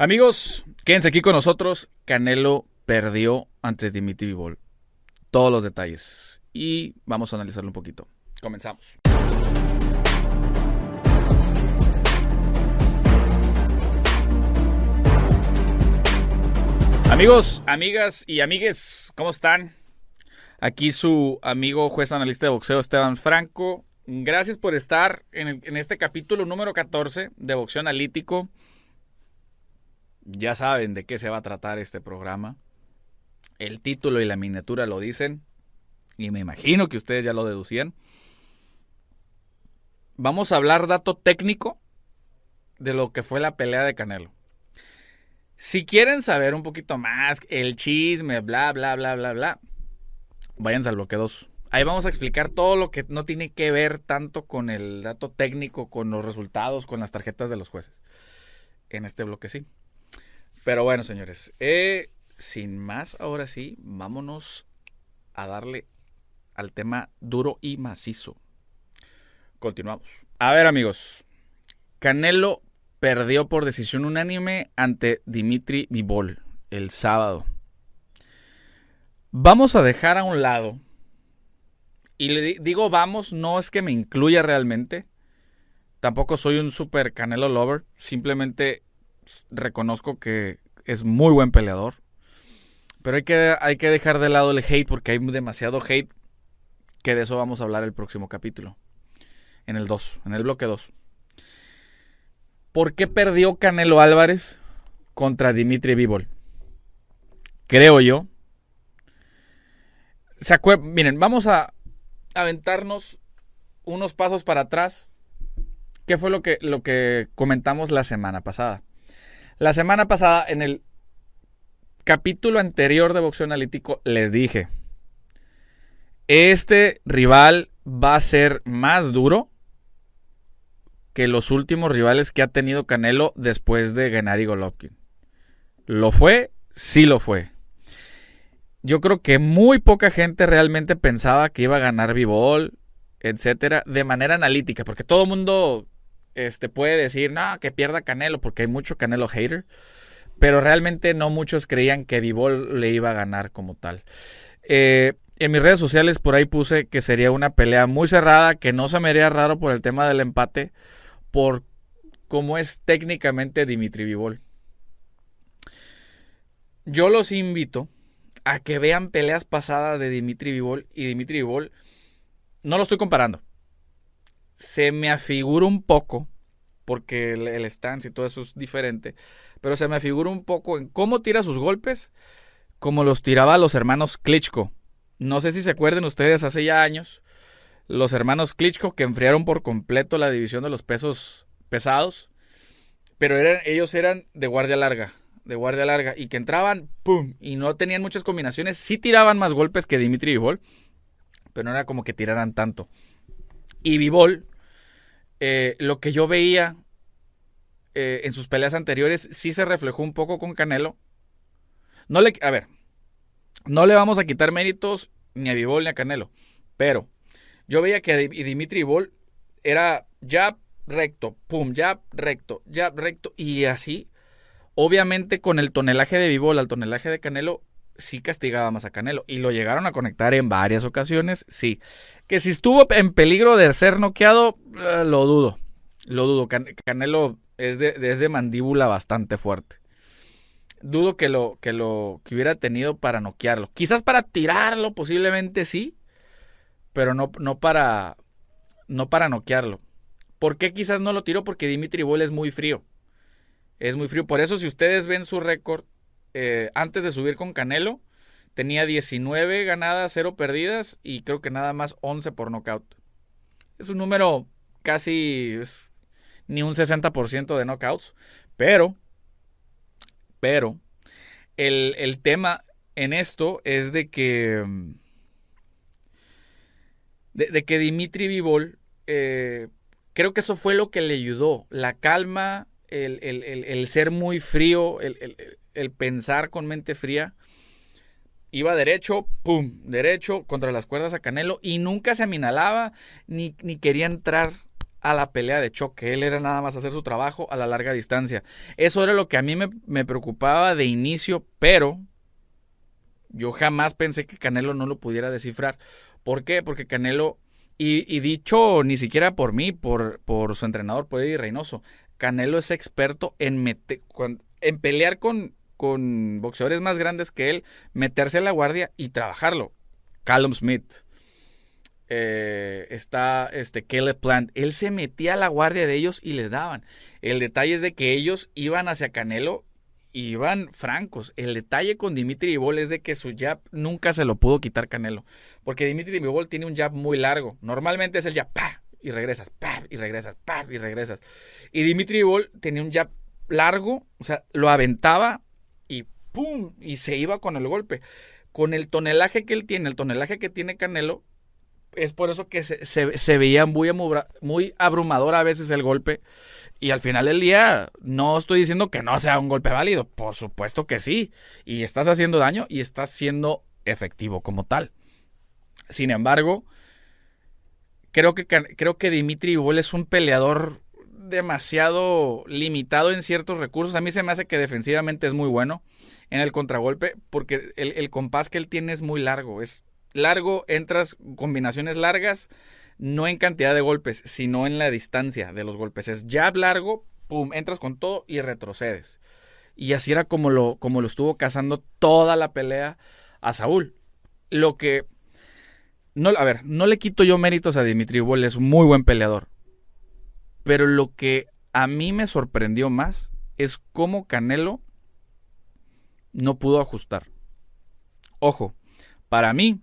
Amigos, quédense aquí con nosotros. Canelo perdió ante Dimitri Vivol. Todos los detalles. Y vamos a analizarlo un poquito. Comenzamos. Amigos, amigas y amigues, ¿cómo están? Aquí su amigo juez analista de boxeo Esteban Franco. Gracias por estar en, en este capítulo número 14 de Boxeo Analítico. Ya saben de qué se va a tratar este programa. El título y la miniatura lo dicen. Y me imagino que ustedes ya lo deducían. Vamos a hablar dato técnico de lo que fue la pelea de Canelo. Si quieren saber un poquito más, el chisme, bla, bla, bla, bla, bla, váyanse al bloque 2. Ahí vamos a explicar todo lo que no tiene que ver tanto con el dato técnico, con los resultados, con las tarjetas de los jueces. En este bloque sí. Pero bueno, señores, eh, sin más, ahora sí, vámonos a darle al tema duro y macizo. Continuamos. A ver, amigos. Canelo perdió por decisión unánime ante Dimitri Vivol el sábado. Vamos a dejar a un lado. Y le digo vamos, no es que me incluya realmente. Tampoco soy un super Canelo lover. Simplemente reconozco que es muy buen peleador. Pero hay que, hay que dejar de lado el hate porque hay demasiado hate. Que de eso vamos a hablar el próximo capítulo. En el 2, en el bloque 2. ¿Por qué perdió Canelo Álvarez contra Dimitri Vivol? Creo yo. ¿Se Miren, vamos a aventarnos unos pasos para atrás. ¿Qué fue lo que, lo que comentamos la semana pasada? La semana pasada, en el capítulo anterior de Boxeo Analítico, les dije, este rival va a ser más duro que los últimos rivales que ha tenido Canelo después de Gennady Golovkin. ¿Lo fue? Sí lo fue. Yo creo que muy poca gente realmente pensaba que iba a ganar Vivol, etcétera, de manera analítica, porque todo el mundo este, puede decir, no, que pierda Canelo, porque hay mucho Canelo hater. Pero realmente no muchos creían que Vivol le iba a ganar como tal. Eh, en mis redes sociales por ahí puse que sería una pelea muy cerrada, que no se me haría raro por el tema del empate, por cómo es técnicamente Dimitri Vivol. Yo los invito a que vean peleas pasadas de Dimitri Vivol y Dimitri Vivol. No lo estoy comparando se me afigura un poco, porque el, stance y todo eso es diferente, pero se me afigura un poco en cómo tira sus golpes, como los tiraba los hermanos Klitschko. No sé si se acuerden ustedes hace ya años, los hermanos Klitschko que enfriaron por completo la división de los pesos pesados, pero eran, ellos eran de guardia larga, de guardia larga, y que entraban, ¡pum! Y no tenían muchas combinaciones, sí tiraban más golpes que Dimitri Vivol, pero no era como que tiraran tanto. Y Vivol, eh, lo que yo veía eh, en sus peleas anteriores, sí se reflejó un poco con Canelo. No le, a ver, no le vamos a quitar méritos ni a Vivol ni a Canelo, pero yo veía que Dimitri Vivol era ya recto, pum, ya recto, ya recto, y así. Obviamente con el tonelaje de Vivol al tonelaje de Canelo, sí castigaba más a Canelo. Y lo llegaron a conectar en varias ocasiones, sí. Que si estuvo en peligro de ser noqueado, eh, lo dudo. Lo dudo. Canelo es de, mandíbula bastante fuerte. Dudo que lo, que lo hubiera tenido para noquearlo. Quizás para tirarlo, posiblemente sí. Pero no, no para. No para noquearlo. ¿Por qué quizás no lo tiró? Porque Dimitri Bol es muy frío. Es muy frío. Por eso, si ustedes ven su récord, eh, antes de subir con Canelo, tenía 19 ganadas, 0 perdidas y creo que nada más 11 por nocaut. Es un número casi ni un 60% de knockouts, pero, pero, el, tema en esto es de que, de, que Dimitri Vivol, eh, creo que eso fue lo que le ayudó, la calma, el, el ser muy frío, el, el pensar con mente fría. Iba derecho, pum, derecho contra las cuerdas a Canelo y nunca se aminalaba ni, ni quería entrar a la pelea de choque. Él era nada más hacer su trabajo a la larga distancia. Eso era lo que a mí me, preocupaba de inicio, pero yo jamás pensé que Canelo no lo pudiera descifrar. ¿Por qué? Porque Canelo, y, dicho ni siquiera por mí, por, por su entrenador, por Eddie Reynoso, Canelo es experto en, en pelear con, con boxeadores más grandes que él, meterse a la guardia y trabajarlo. Callum Smith, eh, está este Caleb Plant, él se metía a la guardia de ellos y les daban. El detalle es de que ellos iban hacia Canelo y iban francos. El detalle con Dimitri Vivol es de que su jab nunca se lo pudo quitar Canelo, porque Dimitri Vivol tiene un jab muy largo. Normalmente es el jab pa y regresas, pa y regresas, pa y regresas. Y Dimitri Vivol tenía un jab largo, o sea, lo aventaba pum y se iba con el golpe. Con el tonelaje que él tiene, el tonelaje que tiene Canelo, es por eso que se, veía muy, abrumador a veces el golpe. Y al final del día, no estoy diciendo que no sea un golpe válido. Por supuesto que sí. Y estás haciendo daño y estás siendo efectivo como tal. Sin embargo, creo que, creo que Dimitri Igual es un peleador demasiado limitado en ciertos recursos. A mí se me hace que defensivamente es muy bueno en el contragolpe porque el, compás que él tiene es muy largo. Es largo, entras combinaciones largas, no en cantidad de golpes, sino en la distancia de los golpes. Es jab largo, pum, entras con todo y retrocedes. Y así era como lo, como lo estuvo cazando toda la pelea a Saúl. Lo que. No, a ver, no le quito yo méritos a Dimitri Bol, es muy buen peleador. Pero lo que a mí me sorprendió más es cómo Canelo no pudo ajustar. Ojo, para mí,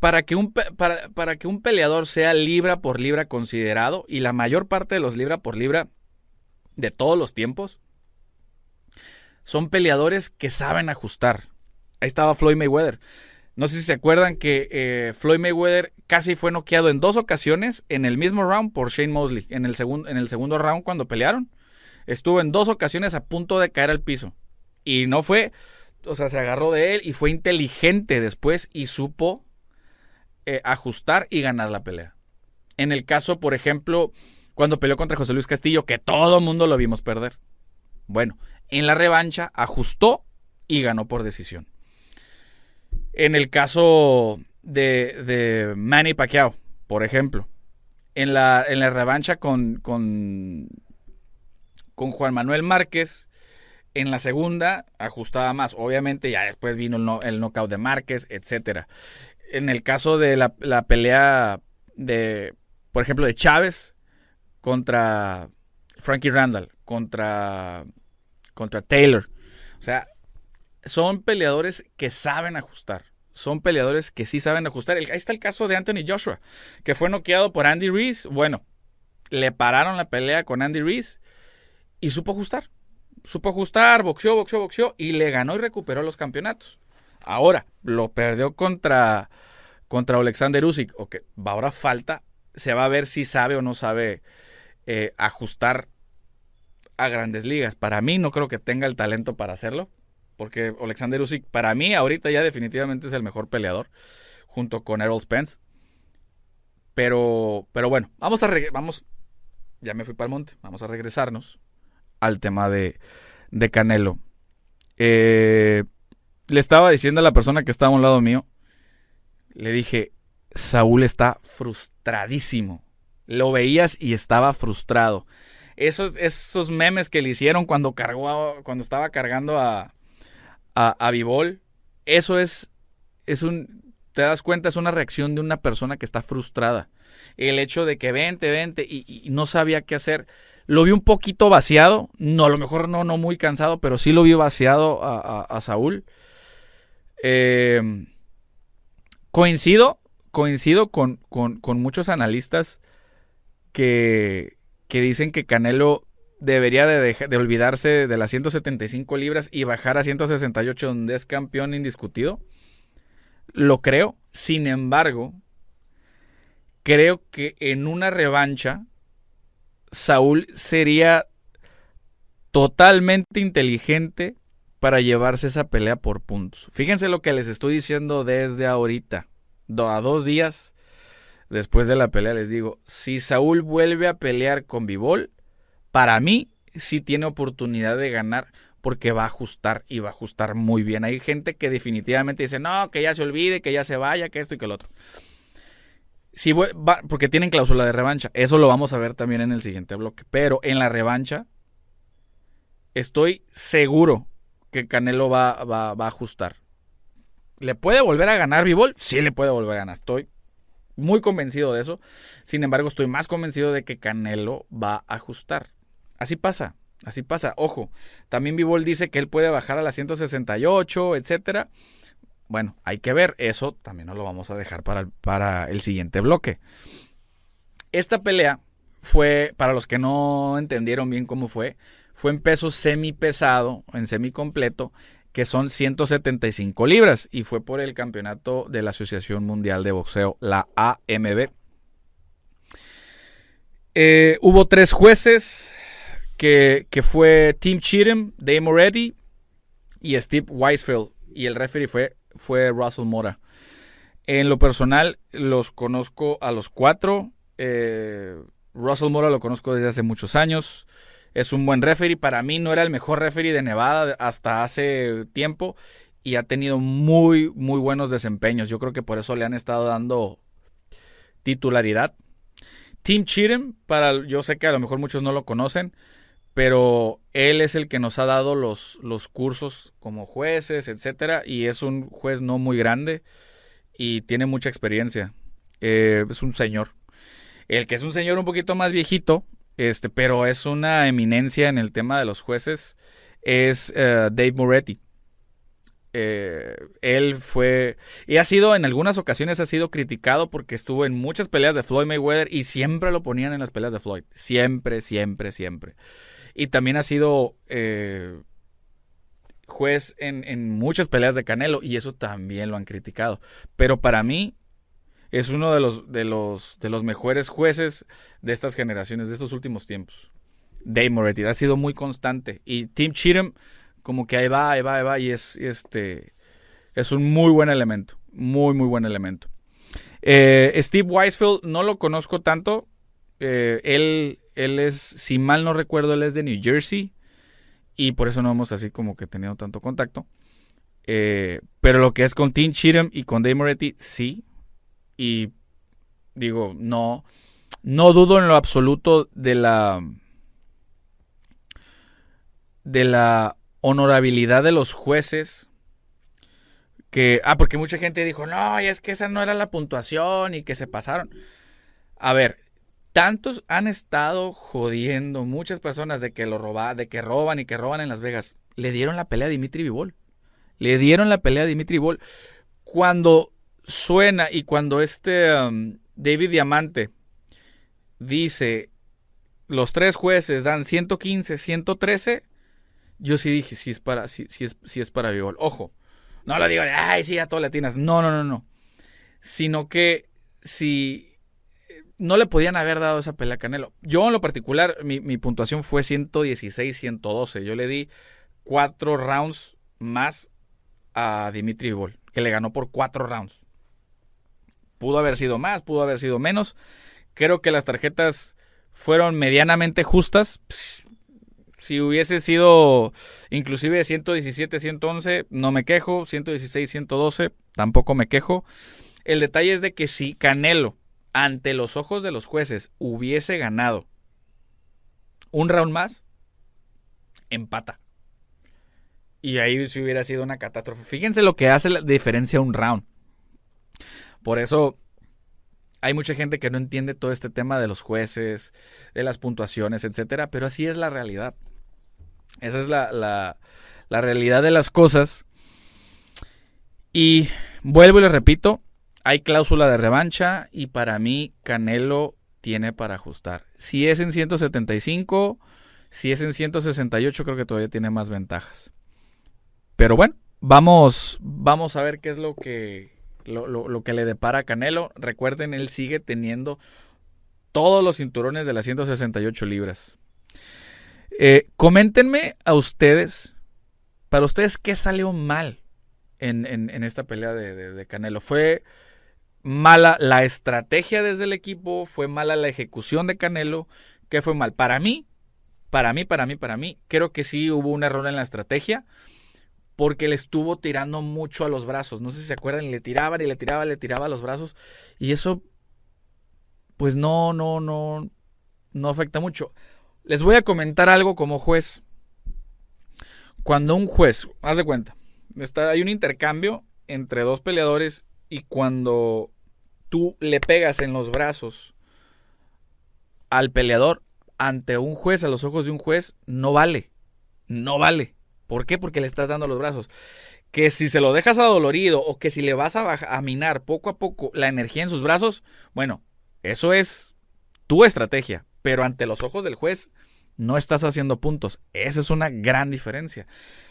para que, un, para, que un peleador sea libra por libra considerado, y la mayor parte de los libra por libra de todos los tiempos, son peleadores que saben ajustar. Ahí estaba Floyd Mayweather. No sé si se acuerdan que eh, Floyd Mayweather casi fue noqueado en dos ocasiones en el mismo round por Shane Mosley. En el, en el segundo round cuando pelearon. Estuvo en dos ocasiones a punto de caer al piso. Y no fue, o sea, se agarró de él y fue inteligente después y supo eh, ajustar y ganar la pelea. En el caso, por ejemplo, cuando peleó contra José Luis Castillo, que todo el mundo lo vimos perder. Bueno, en la revancha ajustó y ganó por decisión. En el caso de, de Manny Pacquiao, por ejemplo, en la, en la revancha con, con, con Juan Manuel Márquez, en la segunda ajustaba más. Obviamente ya después vino el, el knockout de Márquez, etcétera en el caso de la, pelea de, por ejemplo, de Chávez contra Frankie Randall, contra, contra Taylor. O sea, son peleadores que saben ajustar. Son peleadores que sí saben ajustar. ahí está el caso de Anthony Joshua, que fue noqueado por Andy Reese. Bueno, le pararon la pelea con Andy Reese y supo ajustar. Supo ajustar, boxeó, boxeó, boxeó y le ganó y recuperó los campeonatos. Ahora, lo perdió contra, contra Alexander Usyk. Ok, ahora falta, se va a ver si sabe o no sabe eh, ajustar a grandes ligas. Para mí no creo que tenga el talento para hacerlo, porque Alexander Usyk para mí ahorita ya definitivamente es el mejor peleador, junto con Errol Spence. Pero, pero bueno, vamos a vamos, ya me fui para el monte, vamos a regresarnos al tema de, de Canelo. Eh, le estaba diciendo a la persona que estaba a un lado mío, le dije, Saúl está frustradísimo. Lo veías y estaba frustrado. Esos, esos memes que le hicieron cuando cargó, cuando estaba cargando a, a, a eso es, es un, te das cuenta, es una reacción de una persona que está frustrada. El hecho de que vente, vente y, no sabía qué hacer. Lo vi un poquito vaciado, no, a lo mejor no, no muy cansado, pero sí lo vi vaciado a, a Saúl. Eh, coincido, coincido con, muchos analistas que, que, dicen que Canelo debería de, de, olvidarse de las 175 libras y bajar a 168 donde es campeón indiscutido. Lo creo. Sin embargo, creo que en una revancha Saúl sería totalmente inteligente para llevarse esa pelea por puntos. Fíjense lo que les estoy diciendo desde ahorita, a dos días después de la pelea les digo, si Saúl vuelve a pelear con Bivol, para mí sí tiene oportunidad de ganar porque va a ajustar y va a ajustar muy bien. Hay gente que definitivamente dice, no, que ya se olvide, que ya se vaya, que esto y que lo otro. Va, porque tienen cláusula de revancha. Eso lo vamos a ver también en el siguiente bloque. Pero en la revancha, estoy seguro que Canelo va, a ajustar. ¿Le puede volver a ganar Bivol? Sí, le puede volver a ganar. Estoy muy convencido de eso. Sin embargo, estoy más convencido de que Canelo va a ajustar. Así pasa. Así pasa, ojo. También Bivol dice que él puede bajar a la 168, etcétera. Bueno, hay que ver. Eso también nos lo vamos a dejar para el, para el siguiente bloque. Esta pelea fue, para los que no entendieron bien cómo fue, fue en peso semi pesado, en semi completo, que son 175 libras, y fue por el campeonato de la Asociación Mundial de Boxeo, la AMB. Eh, hubo tres jueces, que, fue Tim Cheatham, Dave Moretti y Steve Weisfeld. Y el referee fue, fue Russell Mora. En lo personal, los conozco a los cuatro. Eh, Russell Mora lo conozco desde hace muchos años. Es un buen referee. Para mí no era el mejor referee de Nevada hasta hace tiempo. Y ha tenido muy, muy buenos desempeños. Yo creo que por eso le han estado dando titularidad. Tim Cheatham, para, yo sé que a lo mejor muchos no lo conocen pero él es el que nos ha dado los, los cursos como jueces, etcétera, y es un juez no muy grande y tiene mucha experiencia. Eh, es un señor. El que es un señor un poquito más viejito, este, pero es una eminencia en el tema de los jueces, es eh, Dave Moretti. Eh, él fue y ha sido en algunas ocasiones ha sido criticado porque estuvo en muchas peleas de Floyd Mayweather y siempre lo ponían en las peleas de Floyd siempre siempre siempre y también ha sido eh, juez en, muchas peleas de Canelo y eso también lo han criticado. Pero para mí es uno de los, de los, de los mejores jueces de estas generaciones, de estos últimos tiempos. Dave Moretti ha sido muy constante y Tim Cheatham como que ahí va, ahí va, ahí va y es, este, es un muy buen elemento, muy, muy buen elemento. Eh, Steve Weisfeld no lo conozco tanto, eh, él él es, si mal no recuerdo, él es de New Jersey y por eso no hemos así como que tenido tanto contacto. Eh, pero lo que es con Tim Cheatham y con Dave Moretti, sí. Y digo, no, no dudo en lo absoluto de la de la honorabilidad de los jueces. Que, ah, porque mucha gente dijo, no, y es que esa no era la puntuación y que se pasaron. A ver, tantos han estado jodiendo muchas personas de que lo roban, de que roban y que roban en Las Vegas. Le dieron la pelea a Dimitri Vivol. Le dieron la pelea a Dimitri Vivol. Cuando suena y cuando este um, David Diamante dice los tres jueces dan 115, 113, yo sí dije si es para si, es, si es para Vivol. Ojo, no lo digo de ay, sí, a todas latinas. No, no, no, no. Sino que si no le podían haber dado esa pelea a Canelo. Yo en lo particular, mi, puntuación fue 116-112. Yo le di cuatro rounds más a Dimitri Vivol, que le ganó por cuatro rounds. Pudo haber sido más, pudo haber sido menos. Creo que las tarjetas fueron medianamente justas. Si hubiese sido inclusive 117-111, no me quejo. 116-112, tampoco me quejo. El detalle es de que si Canelo ante los ojos de los jueces hubiese ganado un round más, empata. Y ahí sí hubiera sido una catástrofe. Fíjense lo que hace la diferencia un round. Por eso hay mucha gente que no entiende todo este tema de los jueces, de las puntuaciones, etcétera, pero así es la realidad. Esa es la, la, realidad de las cosas. Y vuelvo y les repito, hay cláusula de revancha y para mí Canelo tiene para ajustar. Si es en 175, si es en 168, creo que todavía tiene más ventajas. Pero bueno, vamos, vamos a ver qué es lo que, lo, que le depara a Canelo. Recuerden, él sigue teniendo todos los cinturones de las 168 libras. Eh, coméntenme a ustedes, para ustedes, ¿qué salió mal en, esta pelea de Canelo? ¿Fue mala la estrategia desde el equipo, fue mala la ejecución de Canelo, ¿qué fue mal? Para mí, para mí, para mí, para mí, creo que sí hubo un error en la estrategia porque le estuvo tirando mucho a los brazos. No sé si se acuerdan, le tiraban y le tiraba, le tiraba a los brazos y eso pues no, no, no, no afecta mucho. Les voy a comentar algo como juez. Cuando un juez, haz de cuenta, está, hay un intercambio entre dos peleadores y cuando tú le pegas en los brazos al peleador ante un juez, a los ojos de un juez, no vale. No vale. ¿Por qué? Porque le estás dando los brazos. Que si se lo dejas adolorido o que si le vas a, minar poco a poco la energía en sus brazos, bueno, eso es tu estrategia. Pero ante los ojos del juez, no estás haciendo puntos. Esa es una gran diferencia.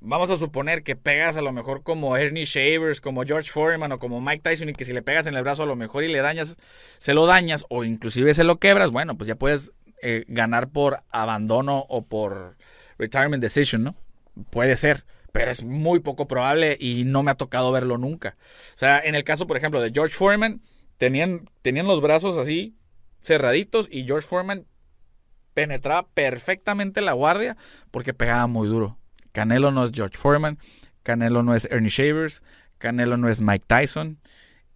Vamos a suponer que pegas a lo mejor como Ernie Shavers, como George Foreman o como Mike Tyson y que si le pegas en el brazo a lo mejor y le dañas, se lo dañas o inclusive se lo quebras, bueno, pues ya puedes eh, ganar por abandono o por retirement decision, ¿no? Puede ser, pero es muy poco probable y no me ha tocado verlo nunca. O sea, en el caso, por ejemplo, de George Foreman, tenían, tenían los brazos así cerraditos y George Foreman penetraba perfectamente la guardia porque pegaba muy duro. Canelo no es George Foreman, Canelo no es Ernie Shavers, Canelo no es Mike Tyson.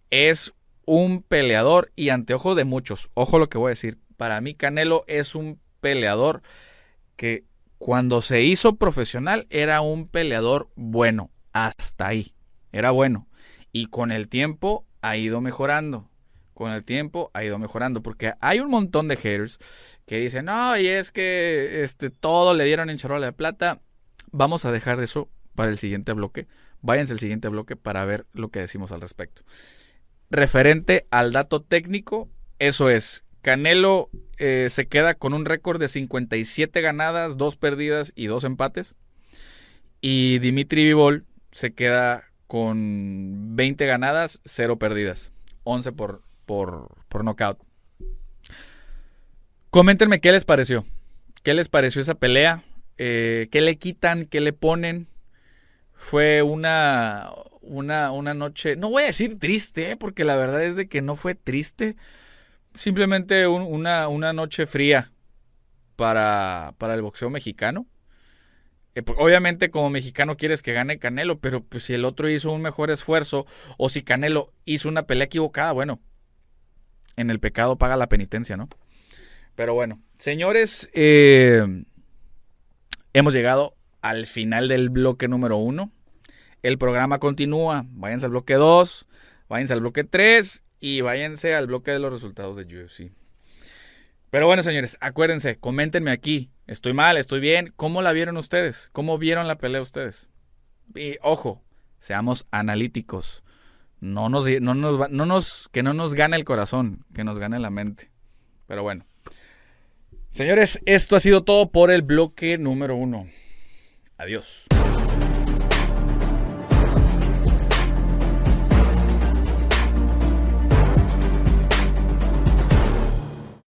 Es un peleador y anteojo de muchos. Ojo lo que voy a decir. Para mí Canelo es un peleador que cuando se hizo profesional era un peleador bueno. Hasta ahí. Era bueno. Y con el tiempo ha ido mejorando con el tiempo ha ido mejorando. Porque hay un montón de haters que dicen, no, y es que este, todo le dieron en charola de plata. Vamos a dejar eso para el siguiente bloque. Váyanse al siguiente bloque para ver lo que decimos al respecto. Referente al dato técnico, eso es. Canelo eh, se queda con un récord de 57 ganadas, 2 perdidas y 2 empates. Y Dimitri Vivol se queda con 20 ganadas, 0 perdidas. 11 por, por, por knockout. Coméntenme qué les pareció. ¿Qué les pareció esa pelea? Eh, ¿Qué le quitan? ¿Qué le ponen? Fue una, una, una noche, no voy a decir triste, ¿eh? porque la verdad es de que no fue triste. Simplemente una, una, noche fría para, para el boxeo mexicano. Eh, obviamente como mexicano quieres que gane Canelo, pero pues si el otro hizo un mejor esfuerzo o si Canelo hizo una pelea equivocada, bueno, en el pecado paga la penitencia, ¿no? Pero bueno, señores, eh, hemos llegado al final del bloque número uno. El programa continúa. Váyanse al bloque 2, váyanse al bloque 3 y váyanse al bloque de los resultados de UFC. Pero bueno, señores, acuérdense, coméntenme aquí. Estoy mal, estoy bien. ¿Cómo la vieron ustedes? ¿Cómo vieron la pelea ustedes? Y ojo, seamos analíticos. No nos, que no nos gane el corazón, que nos gane la mente. Pero bueno. Señores, esto ha sido todo por el bloque número uno. Adiós.